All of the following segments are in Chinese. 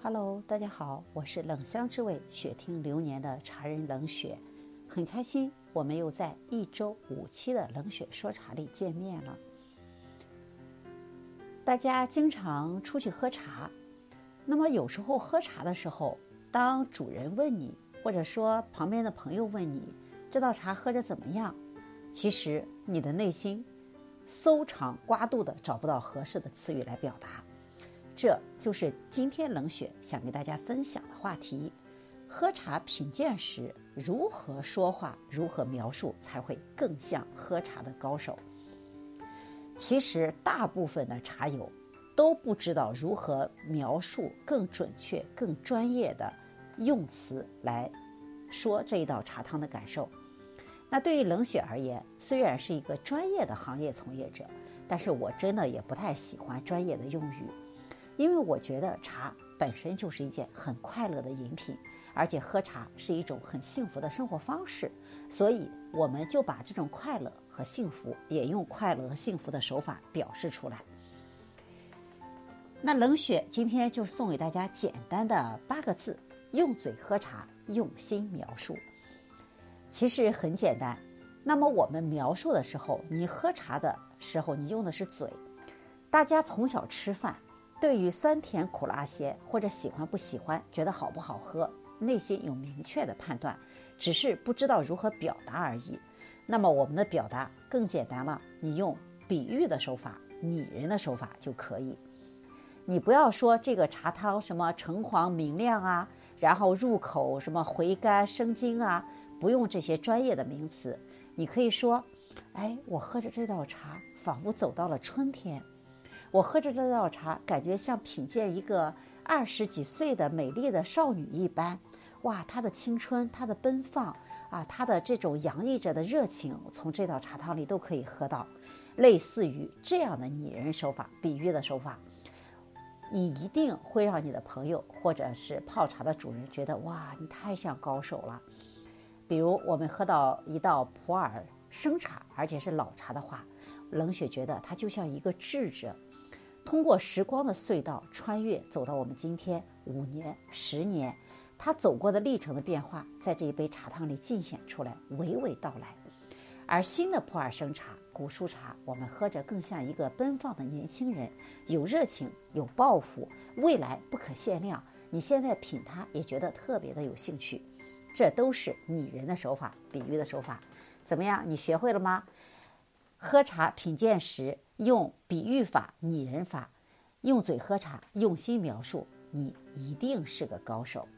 Hello，大家好，我是冷香之味雪听流年的茶人冷雪，很开心我们又在一周五期的冷雪说茶里见面了。大家经常出去喝茶，那么有时候喝茶的时候，当主人问你，或者说旁边的朋友问你这道茶喝着怎么样，其实你的内心搜肠刮肚的找不到合适的词语来表达。这就是今天冷雪想给大家分享的话题：喝茶品鉴时如何说话，如何描述才会更像喝茶的高手。其实大部分的茶友都不知道如何描述更准确、更专业的用词来说这一道茶汤的感受。那对于冷雪而言，虽然是一个专业的行业从业者，但是我真的也不太喜欢专业的用语。因为我觉得茶本身就是一件很快乐的饮品，而且喝茶是一种很幸福的生活方式，所以我们就把这种快乐和幸福也用快乐和幸福的手法表示出来。那冷雪今天就送给大家简单的八个字：用嘴喝茶，用心描述。其实很简单。那么我们描述的时候，你喝茶的时候，你用的是嘴。大家从小吃饭。对于酸甜苦辣咸，或者喜欢不喜欢，觉得好不好喝，内心有明确的判断，只是不知道如何表达而已。那么我们的表达更简单了，你用比喻的手法、拟人的手法就可以。你不要说这个茶汤什么橙黄明亮啊，然后入口什么回甘生津啊，不用这些专业的名词，你可以说，哎，我喝着这道茶，仿佛走到了春天。我喝着这道茶，感觉像品鉴一个二十几岁的美丽的少女一般。哇，她的青春，她的奔放啊，她的这种洋溢着的热情，从这道茶汤里都可以喝到。类似于这样的拟人手法、比喻的手法，你一定会让你的朋友或者是泡茶的主人觉得哇，你太像高手了。比如我们喝到一道普洱生茶，而且是老茶的话，冷雪觉得它就像一个智者。通过时光的隧道穿越，走到我们今天五年、十年，他走过的历程的变化，在这一杯茶汤里尽显出来，娓娓道来。而新的普洱生茶、古树茶，我们喝着更像一个奔放的年轻人，有热情、有抱负，未来不可限量。你现在品它，也觉得特别的有兴趣。这都是拟人的手法、比喻的手法，怎么样？你学会了吗？喝茶品鉴时。用比喻法、拟人法，用嘴喝茶，用心描述，你一定是个高手。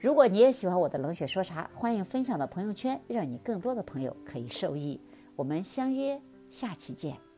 如果你也喜欢我的冷血说茶，欢迎分享到朋友圈，让你更多的朋友可以受益。我们相约下期见。